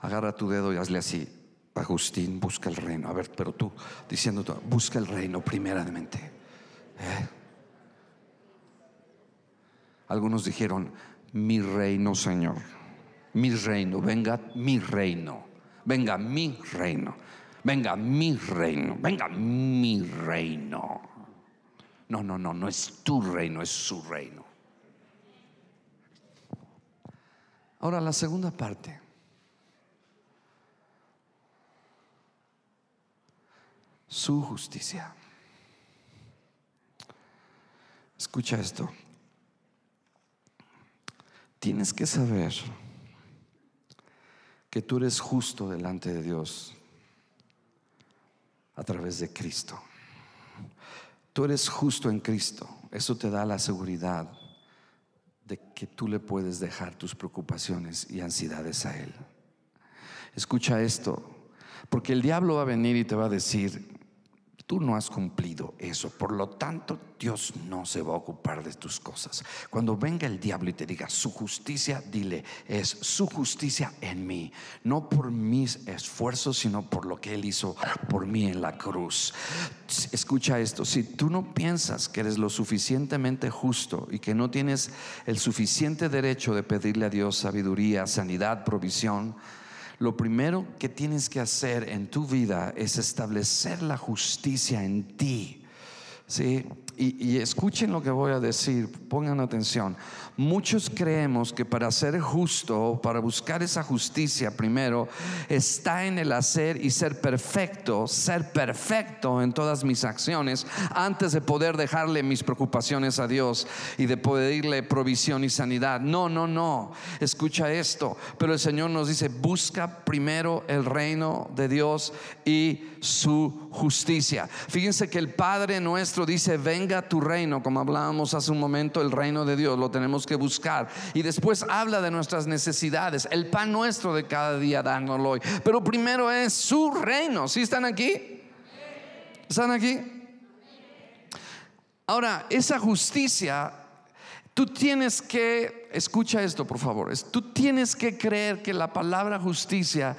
Agarra tu dedo y hazle así. Agustín, busca el reino. A ver, pero tú diciendo, busca el reino primeramente. ¿Eh? Algunos dijeron, mi reino, Señor mi reino, venga mi reino, venga mi reino, venga mi reino, venga mi reino. No, no, no, no es tu reino, es su reino. Ahora la segunda parte. Su justicia. Escucha esto. Tienes que saber que tú eres justo delante de Dios a través de Cristo. Tú eres justo en Cristo. Eso te da la seguridad de que tú le puedes dejar tus preocupaciones y ansiedades a Él. Escucha esto, porque el diablo va a venir y te va a decir, Tú no has cumplido eso, por lo tanto Dios no se va a ocupar de tus cosas. Cuando venga el diablo y te diga su justicia, dile, es su justicia en mí, no por mis esfuerzos, sino por lo que Él hizo por mí en la cruz. Escucha esto, si tú no piensas que eres lo suficientemente justo y que no tienes el suficiente derecho de pedirle a Dios sabiduría, sanidad, provisión, lo primero que tienes que hacer en tu vida es establecer la justicia en ti. ¿Sí? Y, escuchen lo que voy a decir, pongan atención. Muchos creemos que para ser justo, para buscar esa justicia primero, está en el hacer y ser perfecto, ser perfecto en todas mis acciones, antes de poder dejarle mis preocupaciones a Dios y de pedirle provisión y sanidad. No, no, no. Escucha esto. Pero el Señor nos dice, busca primero el reino de Dios y su justicia. Fíjense que el Padre nuestro dice, venga tu reino, como hablábamos hace un momento, el reino de Dios, lo tenemos que buscar. Y después habla de nuestras necesidades, el pan nuestro de cada día dándolo hoy. Pero primero es su reino. ¿Sí están aquí? ¿Están aquí? Ahora, esa justicia, tú tienes que, escucha esto por favor, tú tienes que creer que la palabra justicia,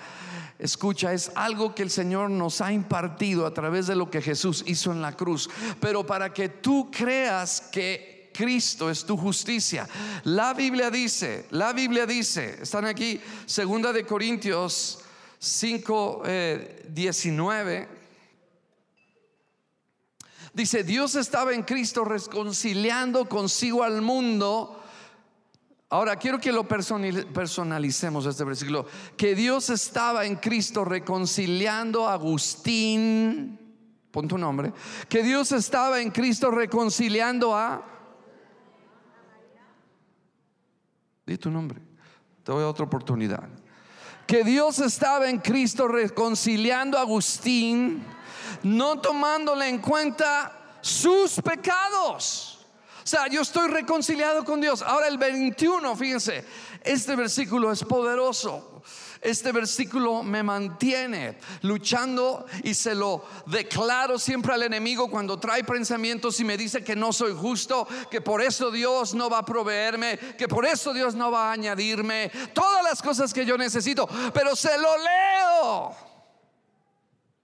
escucha, es algo que el Señor nos ha impartido a través de lo que Jesús hizo en la cruz. Pero para que tú creas que Cristo es tu justicia. La Biblia dice, la Biblia dice, están aquí, segunda de Corintios 5, 19. Eh, dice, Dios estaba en Cristo reconciliando consigo al mundo. Ahora quiero que lo personalicemos este versículo. Que Dios estaba en Cristo reconciliando a Agustín. Pon tu nombre. Que Dios estaba en Cristo reconciliando a... Di tu nombre. Te doy otra oportunidad que Dios estaba en Cristo reconciliando a Agustín, no tomándole en cuenta sus pecados. O sea, yo estoy reconciliado con Dios. Ahora el 21, fíjense, este versículo es poderoso. Este versículo me mantiene luchando y se lo declaro siempre al enemigo cuando trae pensamientos y me dice que no soy justo, que por eso Dios no va a proveerme, que por eso Dios no va a añadirme todas las cosas que yo necesito, pero se lo leo.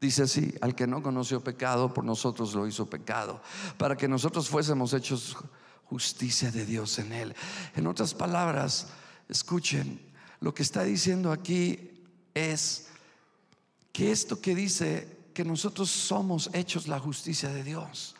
Dice así, al que no conoció pecado, por nosotros lo hizo pecado, para que nosotros fuésemos hechos justicia de Dios en él. En otras palabras, escuchen, lo que está diciendo aquí es que esto que dice que nosotros somos hechos la justicia de Dios.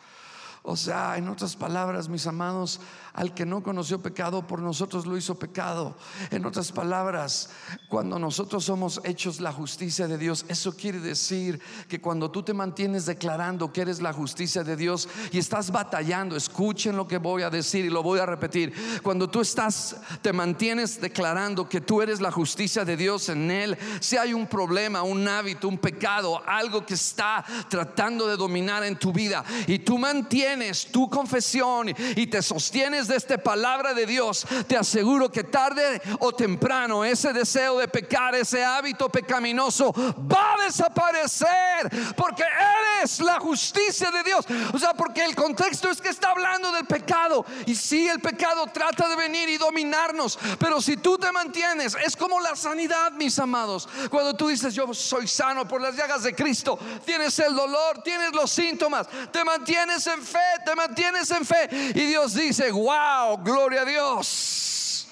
O sea, en otras palabras, mis amados, al que no conoció pecado, por nosotros lo hizo pecado. En otras palabras, cuando nosotros somos hechos la justicia de Dios, eso quiere decir que cuando tú te mantienes declarando que eres la justicia de Dios y estás batallando, escuchen lo que voy a decir y lo voy a repetir. Cuando tú estás, te mantienes declarando que tú eres la justicia de Dios en Él, si hay un problema, un hábito, un pecado, algo que está tratando de dominar en tu vida y tú mantienes tu confesión y te sostienes de esta palabra de Dios, te aseguro que tarde o temprano ese deseo de pecar, ese hábito pecaminoso va a desaparecer porque eres la justicia de Dios. O sea, porque el contexto es que está hablando del pecado y si el pecado trata de venir y dominarnos, pero si tú te mantienes, es como la sanidad, mis amados. Cuando tú dices, yo soy sano por las llagas de Cristo, tienes el dolor, tienes los síntomas, te mantienes en te mantienes en fe. Y Dios dice, wow, gloria a Dios.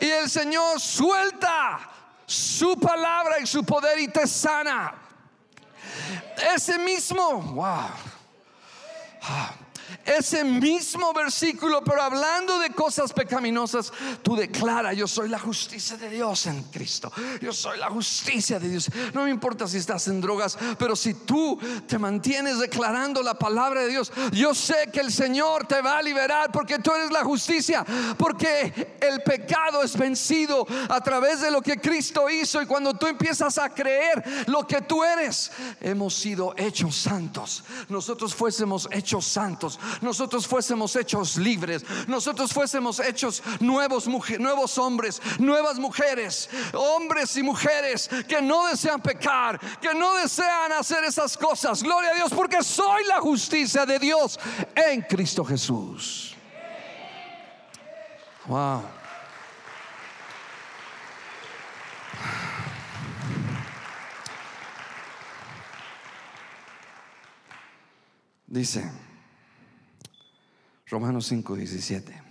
Y el Señor suelta su palabra y su poder y te sana. Ese mismo, wow. Ese mismo versículo, pero hablando de cosas pecaminosas, tú declara, yo soy la justicia de Dios en Cristo. Yo soy la justicia de Dios. No me importa si estás en drogas, pero si tú te mantienes declarando la palabra de Dios, yo sé que el Señor te va a liberar porque tú eres la justicia, porque el pecado es vencido a través de lo que Cristo hizo y cuando tú empiezas a creer lo que tú eres, hemos sido hechos santos. Nosotros fuésemos hechos santos nosotros fuésemos hechos libres, nosotros fuésemos hechos nuevos, hombres, nuevas mujeres, hombres y mujeres que no desean pecar, que no desean hacer esas cosas. Gloria a Dios, porque soy la justicia de Dios en Cristo Jesús. Wow. Dice, Romanos 5, 17.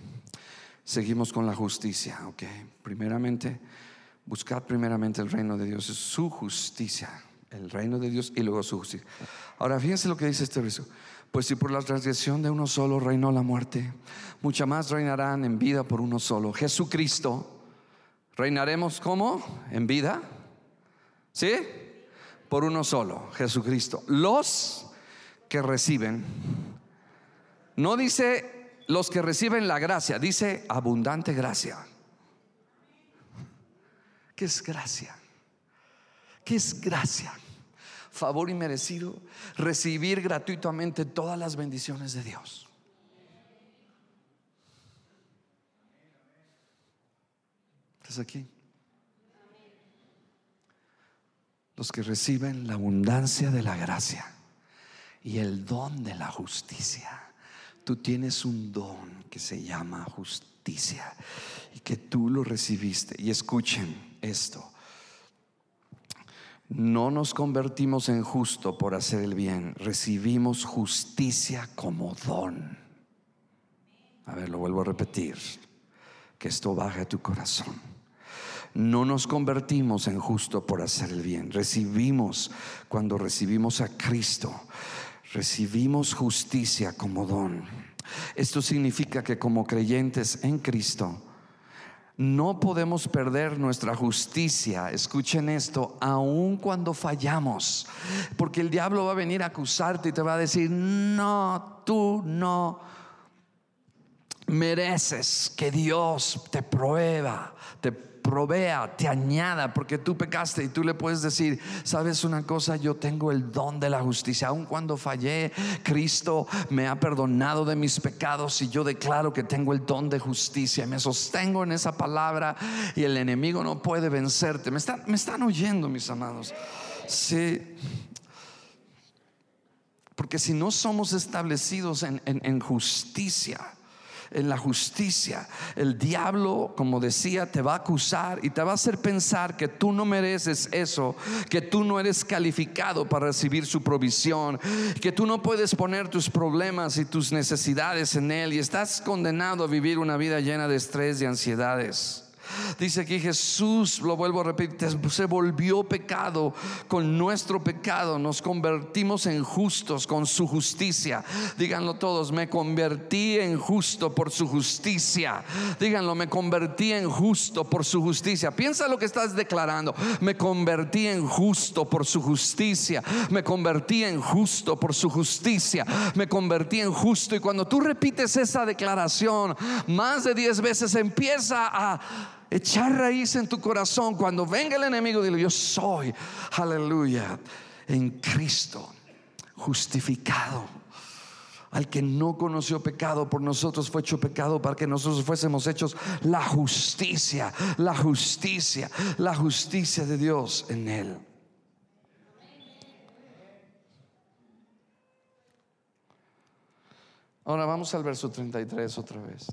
Seguimos con la justicia, ok. Primeramente, buscar primeramente el reino de Dios, es su justicia, el reino de Dios y luego su justicia. Ahora, fíjense lo que dice este verso. Pues si por la transgresión de uno solo reinó la muerte, mucha más reinarán en vida por uno solo. Jesucristo. ¿Reinaremos como? ¿En vida? ¿Sí? Por uno solo, Jesucristo. Los que reciben no dice los que reciben la gracia, dice abundante gracia. ¿Qué es gracia? ¿Qué es gracia? Favor y merecido, recibir gratuitamente todas las bendiciones de Dios. ¿Estás aquí? Los que reciben la abundancia de la gracia y el don de la justicia tú tienes un don que se llama justicia y que tú lo recibiste. Y escuchen esto. No nos convertimos en justo por hacer el bien, recibimos justicia como don. A ver, lo vuelvo a repetir, que esto baje a tu corazón. No nos convertimos en justo por hacer el bien, recibimos cuando recibimos a Cristo, recibimos justicia como don. Esto significa que como creyentes en Cristo, no podemos perder nuestra justicia. Escuchen esto, aun cuando fallamos. Porque el diablo va a venir a acusarte y te va a decir, no, tú no mereces que Dios te prueba, te provea, te añada, porque tú pecaste y tú le puedes decir, sabes una cosa, yo tengo el don de la justicia, aun cuando fallé, Cristo me ha perdonado de mis pecados y yo declaro que tengo el don de justicia, me sostengo en esa palabra y el enemigo no puede vencerte. Me están, me están oyendo, mis amados. Sí. Porque si no somos establecidos en, en justicia, en la justicia. El diablo, como decía, te va a acusar y te va a hacer pensar que tú no mereces eso, que tú no eres calificado para recibir su provisión, que tú no puedes poner tus problemas y tus necesidades en él y estás condenado a vivir una vida llena de estrés y ansiedades. Dice aquí Jesús, lo vuelvo a repetir, se volvió pecado con nuestro pecado. Nos convertimos en justos con su justicia. Díganlo todos, me convertí en justo por su justicia. Díganlo, me convertí en justo por su justicia. Piensa lo que estás declarando. Me convertí en justo por su justicia. Me convertí en justo por su justicia. Me convertí en justo. Y cuando tú repites esa declaración más de diez veces, empieza a echar raíz en tu corazón. Cuando venga el enemigo, dile, yo soy, aleluya, en Cristo, justificado. Al que no conoció pecado por nosotros fue hecho pecado para que nosotros fuésemos hechos la justicia, la justicia, la justicia de Dios en él. Ahora vamos al verso 33 otra vez.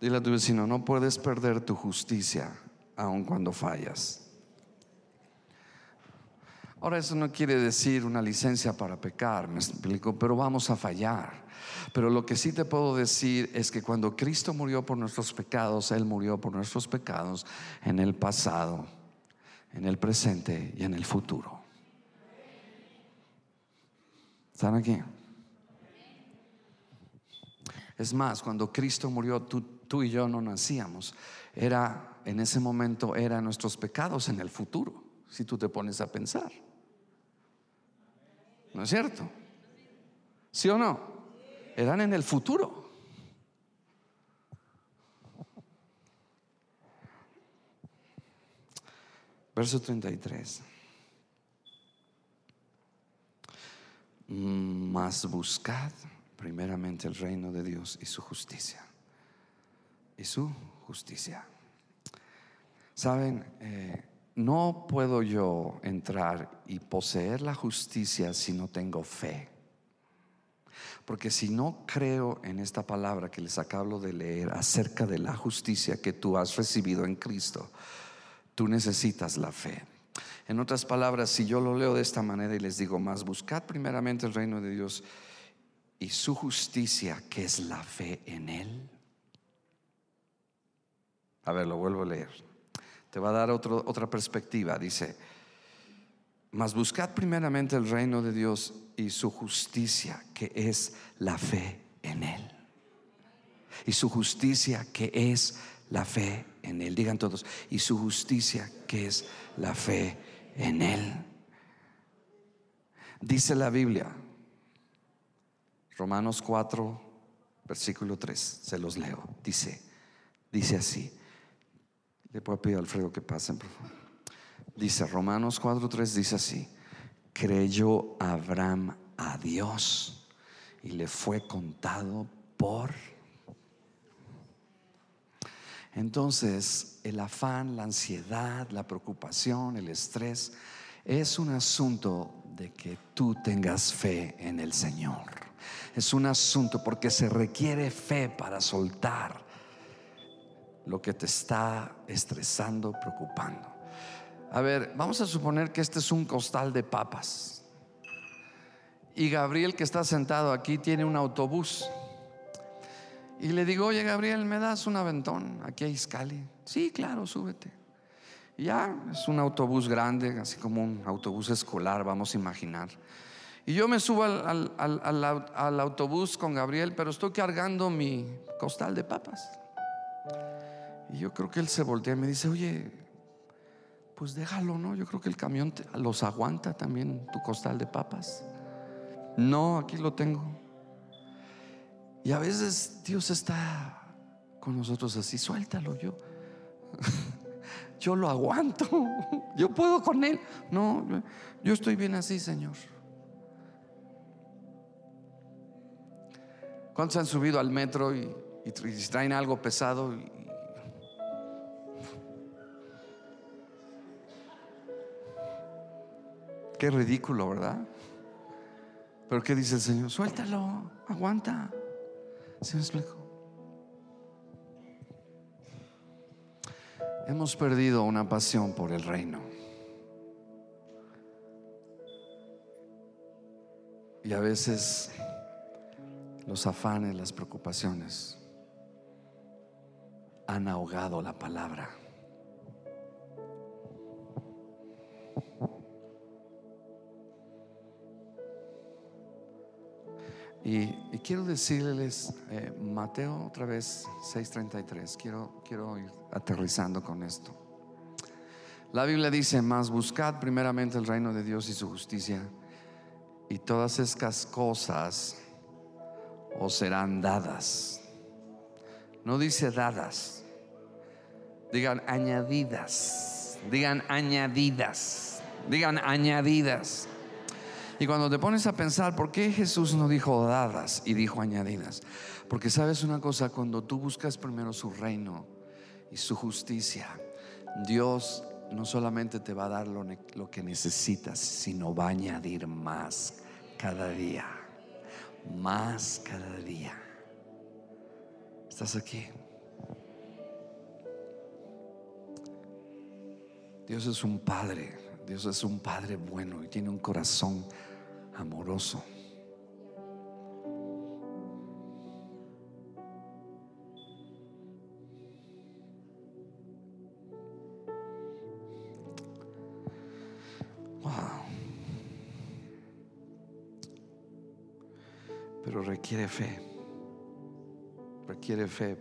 Dile a tu vecino, no puedes perder tu justicia aun cuando fallas. Ahora eso no quiere decir una licencia para pecar, me explico, pero vamos a fallar. Pero lo que sí te puedo decir es que cuando Cristo murió por nuestros pecados, Él murió por nuestros pecados en el pasado, en el presente y en el futuro. ¿Están aquí? Es más, cuando Cristo murió, tú tú y yo no nacíamos. Era, en ese momento, eran nuestros pecados en el futuro, si tú te pones a pensar. ¿No es cierto? ¿Sí o no? Eran en el futuro. Verso 33. Mas buscad primeramente el reino de Dios y su justicia y su justicia. Saben, eh, no puedo yo entrar y poseer la justicia si no tengo fe. Porque si no creo en esta palabra que les acabo de leer acerca de la justicia que tú has recibido en Cristo, tú necesitas la fe. En otras palabras, si yo lo leo de esta manera y les digo más, buscad primeramente el reino de Dios y su justicia, que es la fe en Él a ver, lo vuelvo a leer. Te va a dar otra perspectiva. Dice, mas buscad primeramente el reino de Dios y su justicia, que es la fe en Él. Y su justicia, que es la fe en Él. Digan todos, y su justicia, que es la fe en Él. Dice la Biblia, Romanos 4, versículo 3, se los leo. Dice, dice así. Le puedo pedir a Alfredo que pasen, por favor. Dice Romanos 4:3 dice así: Creyó Abraham a Dios y le fue contado por. Entonces, el afán, la ansiedad, la preocupación, el estrés Es un asunto de que tú tengas fe en el Señor. Es un asunto porque se requiere fe para soltar lo que te está estresando, preocupando. A ver, vamos a suponer que este es un costal de papas. Y Gabriel que está sentado aquí tiene un autobús. Y le digo, oye Gabriel, ¿me das un aventón aquí a Iscali? Sí, claro, súbete. Y ya, es un autobús grande, así como un autobús escolar, vamos a imaginar. Y yo me subo al, al autobús con Gabriel, pero estoy cargando mi costal de papas. Y yo creo que él se voltea y me dice, oye, pues déjalo, ¿no? Yo creo que el camión los aguanta también tu costal de papas. No, aquí lo tengo. Y a veces Dios está con nosotros así, suéltalo yo. yo lo aguanto. Yo puedo con él. No, yo estoy bien así, Señor. ¿Cuántos han subido al metro y, traen algo pesado Qué ridículo, ¿verdad? Pero ¿qué dice el Señor? Suéltalo, aguanta. ¿Se me explico? Hemos perdido una pasión por el reino. Y a veces los afanes, las preocupaciones han ahogado la palabra. Y, quiero decirles, eh, Mateo otra vez 6:33, quiero, quiero ir aterrizando con esto. La Biblia dice, más buscad primeramente el reino de Dios y su justicia, y todas estas cosas os serán dadas. No dice dadas, digan añadidas, digan añadidas, digan añadidas. Y cuando te pones a pensar, ¿por qué Jesús no dijo dadas y dijo añadidas? Porque sabes una cosa, cuando tú buscas primero su reino y su justicia, Dios no solamente te va a dar lo, que necesitas, sino va a añadir más cada día. Más cada día. ¿Estás aquí? Dios es un padre, Dios es un padre bueno y tiene un corazón amoroso. Pero requiere fe. Requiere fe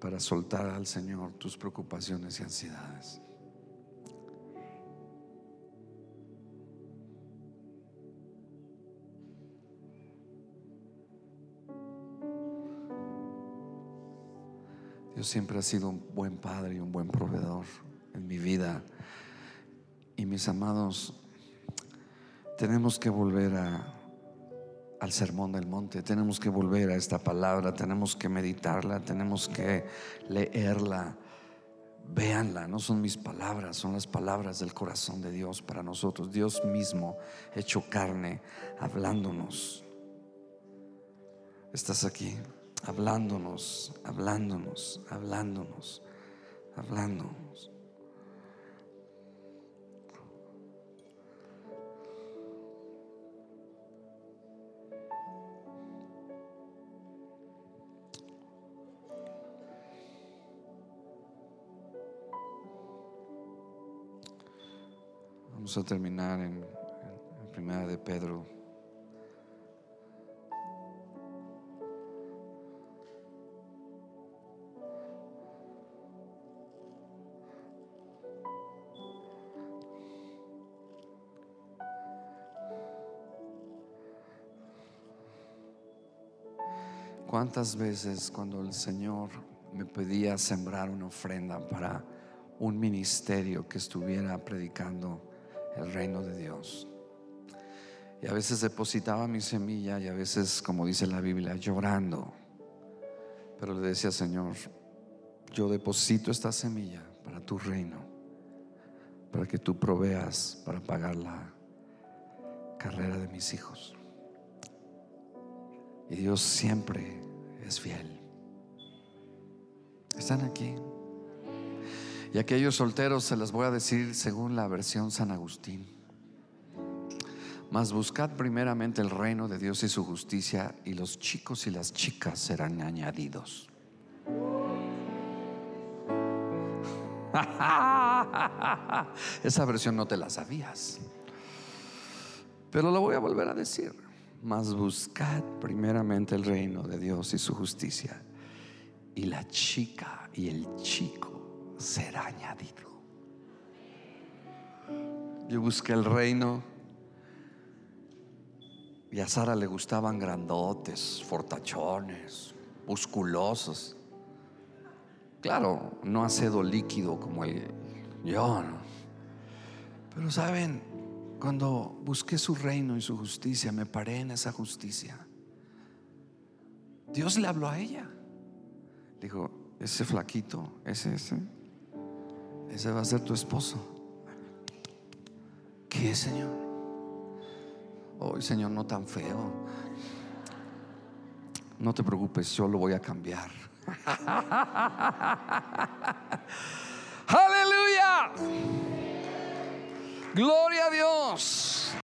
para soltar al Señor tus preocupaciones y ansiedades. Dios siempre ha sido un buen padre y un buen proveedor en mi vida. Y mis amados, tenemos que volver al sermón del monte, tenemos que volver a esta palabra, tenemos que meditarla, tenemos que leerla. Véanla, no son mis palabras, son las palabras del corazón de Dios para nosotros. Dios mismo hecho carne, hablándonos. ¿Estás aquí? Hablándonos, hablándonos, hablándonos, hablándonos. Vamos a terminar en, Primera de Pedro ¿Cuántas veces cuando el Señor me pedía sembrar una ofrenda para un ministerio que estuviera predicando el reino de Dios? Y a veces depositaba mi semilla y a veces, como dice la Biblia, llorando. Pero le decía, Señor, yo deposito esta semilla para tu reino, para que tú proveas para pagar la carrera de mis hijos. Y Dios siempre es fiel. Están aquí. Y aquellos solteros se las voy a decir según la versión San Agustín. Mas buscad primeramente el reino de Dios y su justicia, y los chicos y las chicas serán añadidos. Esa versión no te la sabías. Pero lo voy a volver a decir. Mas buscad primeramente el reino de Dios y su justicia. Y la chica y el chico será añadido. Yo busqué el reino y a Sara le gustaban grandotes, fortachones, musculosos. Claro, no acedo líquido como el yo, Pero saben, cuando busqué su reino y su justicia, me paré en esa justicia. Dios le habló a ella. Dijo, ese flaquito, ese, ese, ese va a ser tu esposo. ¿Qué, Señor? Hoy, Señor, no tan feo. No te preocupes, yo lo voy a cambiar. Aleluya. Gloria a Dios.